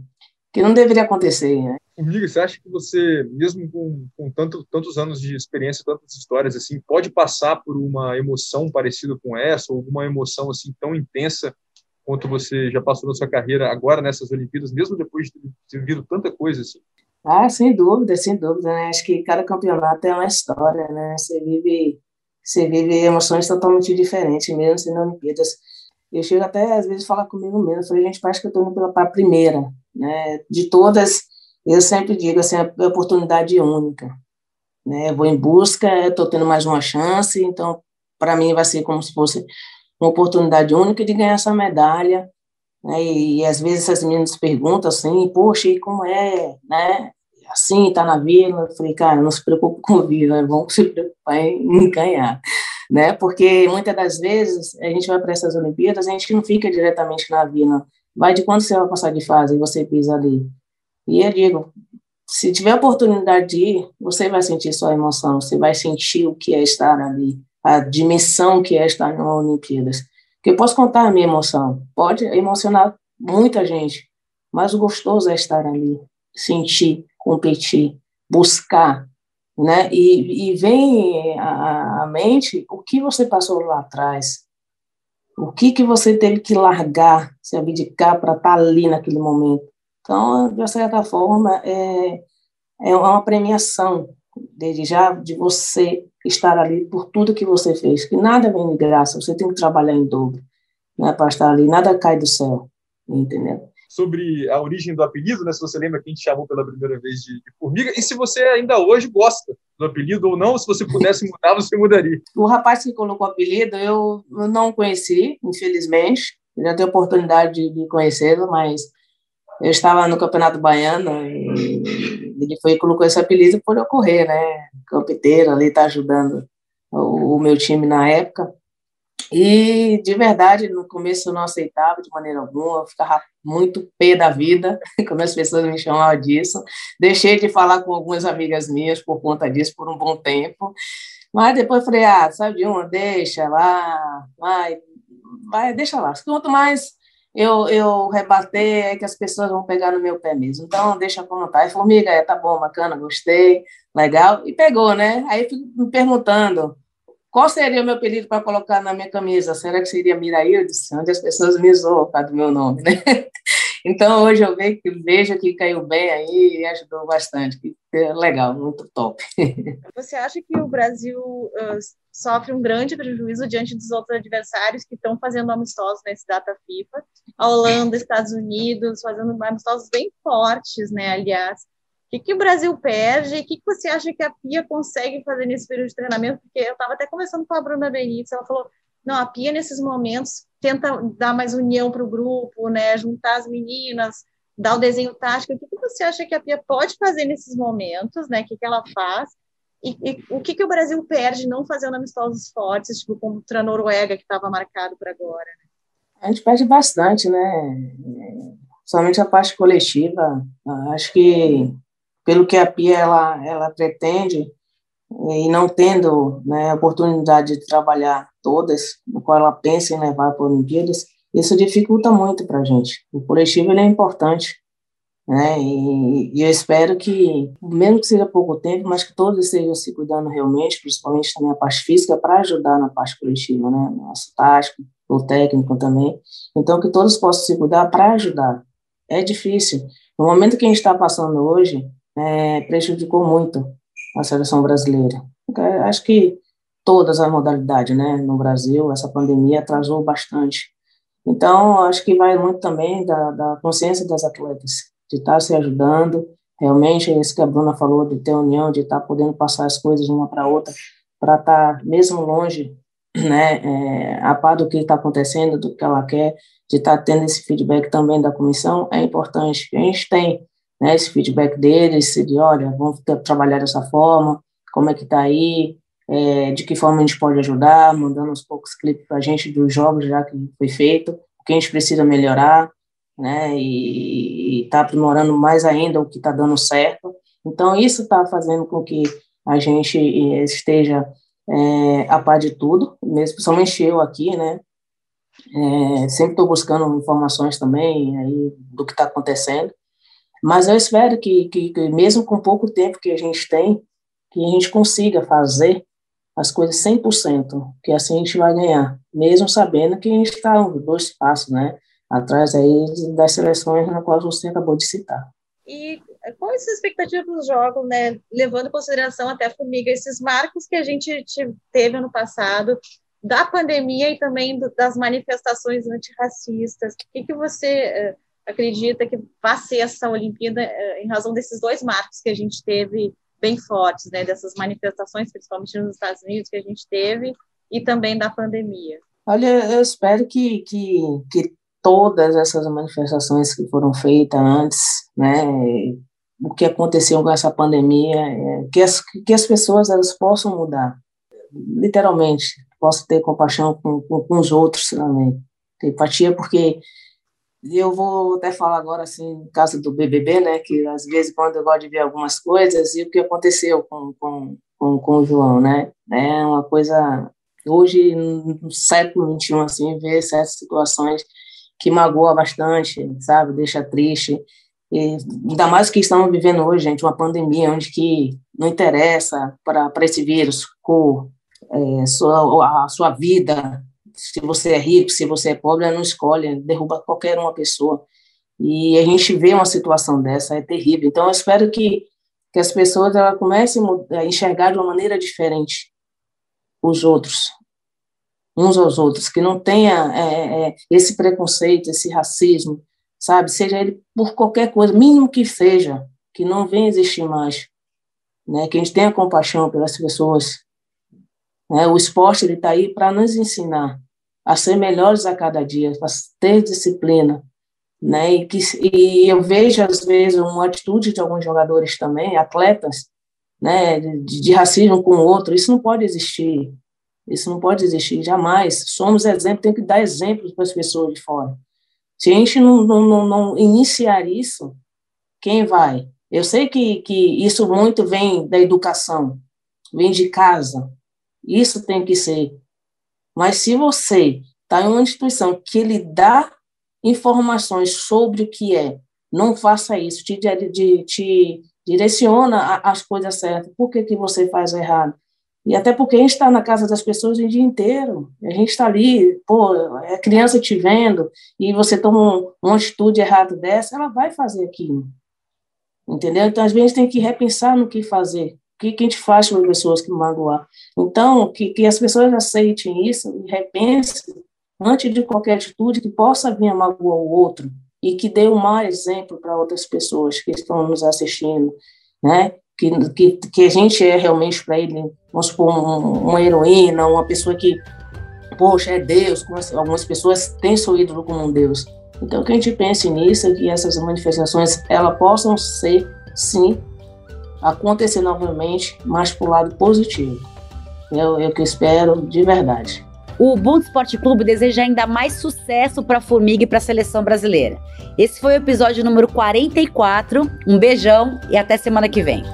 que não deveria acontecer. Né? Formiga, você acha que você, mesmo com, com tanto, tantos anos de experiência, tantas histórias, assim, pode passar por uma emoção parecida com essa, ou alguma emoção assim tão intensa quanto você já passou na sua carreira agora nessas Olimpíadas, mesmo depois de ter vivido tanta coisa assim? Ah, sem dúvida, sem dúvida, né? Acho que cada campeonato é uma história, né? Você vive, você vive emoções totalmente diferentes, mesmo sendo Olimpíadas. Eu chego até às vezes a falar comigo mesmo, eu falei, gente, parece que eu estou indo pela primeira, né? De todas eu sempre digo assim, é oportunidade única. Né? Eu vou em busca, estou tendo mais uma chance, então para mim vai ser como se fosse uma oportunidade única de ganhar essa medalha. Né? E, e, às vezes essas meninas perguntam assim, poxa, e como é, né? Assim, tá na vila. Eu falei, cara, não se preocupe com a vila, é bom se preocupar em ganhar. Né? Porque muitas das vezes a gente vai para essas Olimpíadas, a gente não fica diretamente na vila. Vai de quando você vai passar de fase e você pisa ali. E eu digo, se tiver oportunidade de ir, você vai sentir sua emoção, você vai sentir o que é estar ali, a dimensão que é estar na Olimpíadas. Que eu posso contar a minha emoção, pode emocionar muita gente, mas o gostoso é estar ali, sentir, competir, buscar, né? E, e vem à mente o que você passou lá atrás, o que que você teve que largar, se abdicar para estar ali naquele momento. Então, de certa forma, é, é uma premiação, desde já, de você estar ali por tudo que você fez, que nada vem de graça, você tem que trabalhar em dobro né, para estar ali, nada cai do céu, entendeu? Sobre a origem do apelido, né, se você lembra quem te chamou pela primeira vez de, de formiga, e se você ainda hoje gosta do apelido ou não, se você pudesse mudar, você mudaria. O rapaz que colocou o apelido, eu não conheci, infelizmente, já tenho oportunidade de, de conhecê-lo, mas eu estava no Campeonato Baiano e ele foi colocou esse apelido por eu correr, né? Campeteiro ali, tá ajudando o, o, meu time na época. E, de verdade, no começo eu não aceitava de maneira alguma, eu ficava muito pé da vida, como as pessoas me chamavam disso. Deixei de falar com algumas amigas minhas por conta disso por um bom tempo. Mas depois falei, ah, sabe de uma, deixa lá, vai, vai, deixa lá. Quanto mais eu, eu rebater, é que as pessoas vão pegar no meu pé mesmo. Então, deixa como tá. E formiga, é, tá bom, bacana, gostei, legal. E pegou, né? Aí fico me perguntando, qual seria o meu apelido para colocar na minha camisa? Será que seria Miraildes? Onde as pessoas me zoam por do meu nome, né? Então, hoje eu vejo, vejo que caiu bem aí e ajudou bastante. Legal, muito top. Você acha que o Brasil uh, sofre um grande prejuízo diante dos outros adversários que estão fazendo amistosos nesse data FIFA? A Holanda, Estados Unidos, fazendo amistosos bem fortes, né, aliás. Que, que o Brasil perde? O que, que você acha que a Pia consegue fazer nesse período de treinamento? Porque eu estava até conversando com a Bruna Benítez, ela falou não, a Pia, nesses momentos, tenta dar mais união para o grupo, né? Juntar as meninas, dar o desenho tático. O que, que você acha que a Pia pode fazer nesses momentos, né? O que, que ela faz? E, e o que, que o Brasil perde não fazendo amistosos fortes, tipo contra a Noruega, que estava marcado para agora? Né? A gente perde bastante, né? Somente a parte coletiva. Acho que, pelo que a Pia ela, ela pretende, e não tendo né, a oportunidade de trabalhar todas, no qual ela pensa em levar para Olimpíadas, isso dificulta muito para a gente. O coletivo ele é importante, né? E, e, eu espero que, mesmo que seja pouco tempo, mas que todos estejam se cuidando realmente, principalmente também a parte física, para ajudar na parte coletiva, né? Nosso tático, o técnico também. Então, que todos possam se cuidar para ajudar. É difícil. No momento que a gente está passando hoje, é, prejudicou muito a seleção brasileira. Acho que todas as modalidades, né, no Brasil, essa pandemia atrasou bastante. Então, acho que vai muito também da, da consciência das atletas, de estar se ajudando, realmente, isso que a Bruna falou, de ter união, de estar podendo passar as coisas uma para outra, para estar mesmo longe, né, é, a par do que está acontecendo, do que ela quer, de estar tendo esse feedback também da comissão, é importante. A gente tem né, esse feedback deles, de, olha, vamos trabalhar dessa forma, como é que está aí, é, de que forma a gente pode ajudar, mandando uns poucos clipes para a gente dos jogos já que foi feito, o que a gente precisa melhorar, né, e está aprimorando mais ainda o que está dando certo. Então, isso está fazendo com que a gente esteja é, a par de tudo, mesmo, principalmente eu aqui, né, é, sempre estou buscando informações também aí do que está acontecendo, mas eu espero que, que, que, mesmo com pouco tempo que a gente tem, que a gente consiga fazer as coisas 100%, que assim a gente vai ganhar, mesmo sabendo que a gente está dois passos, né, atrás aí das seleções na qual você acabou de citar. E qual é a sua expectativa para os jogos, né, levando em consideração até, Formiga, esses marcos que a gente teve ano passado, da pandemia e também das manifestações antirracistas, o que, que você eh, acredita que vai ser essa Olimpíada eh, em razão desses dois marcos que a gente teve bem fortes, né, dessas manifestações, principalmente nos Estados Unidos que a gente teve e também da pandemia. Olha, eu espero que, que, que todas essas manifestações que foram feitas antes, né, o que aconteceu com essa pandemia, é, que, as, que as pessoas elas possam mudar, literalmente, possam ter compaixão com, com, com os outros também, ter empatia, porque eu vou até falar agora, assim, no caso do BBB, né, que às vezes quando eu gosto de ver algumas coisas, e o que aconteceu com, com, com, com o João, né, é uma coisa, hoje, no século XXI, assim, ver certas situações que magoa bastante, sabe, deixa triste, e ainda mais que estamos vivendo hoje, gente, uma pandemia onde que não interessa para esse vírus cor, é, sua, a sua vida, se você é rico, se você é pobre, ela não escolhe, derruba qualquer uma pessoa. E a gente vê uma situação dessa, é terrível. Então, eu espero que, que as pessoas ela comecem a enxergar de uma maneira diferente os outros, uns aos outros, que não tenha é, é, esse preconceito, esse racismo, sabe? Seja ele por qualquer coisa, mínimo que seja, que não venha existir mais. Né? Que a gente tenha compaixão pelas pessoas. Né? O esporte está aí para nos ensinar a ser melhores a cada dia, a ter disciplina, né? E, que, e eu vejo às vezes uma atitude de alguns jogadores também, atletas, né, de, de racismo com o outro. Isso não pode existir. Isso não pode existir jamais. Somos exemplo, tem que dar exemplos para as pessoas de fora. Se a gente não, não, não, iniciar isso, quem vai? Eu sei que, que isso muito vem da educação, vem de casa. Isso tem que ser mas se você está em uma instituição que lhe dá informações sobre o que é, não faça isso, te, te direciona as coisas certas. Por que, que você faz errado? E até porque a gente está na casa das pessoas o dia inteiro. A gente está ali, pô, é criança te vendo, e você toma uma atitude errada dessa, ela vai fazer aquilo. Entendeu? Então, às vezes, tem que repensar no que fazer. Que, que a gente faz com as pessoas que magoar? Então, que, que as pessoas aceitem isso e repensem antes de qualquer atitude que possa vir a magoar o outro e que dê um mau exemplo para outras pessoas que estão nos assistindo, né? Que, que, que a gente é realmente para ele, vamos supor, um, uma heroína, uma pessoa que, poxa, é Deus, algumas pessoas têm seu ídolo como um Deus. Então, que a gente pense nisso, que essas manifestações, elas possam ser, sim, acontecer novamente, mas para o lado positivo. É o que espero de verdade. O Ubuntu Esporte Clube deseja ainda mais sucesso para a Formiga e para a seleção brasileira. Esse foi o episódio número 44. Um beijão e até semana que vem.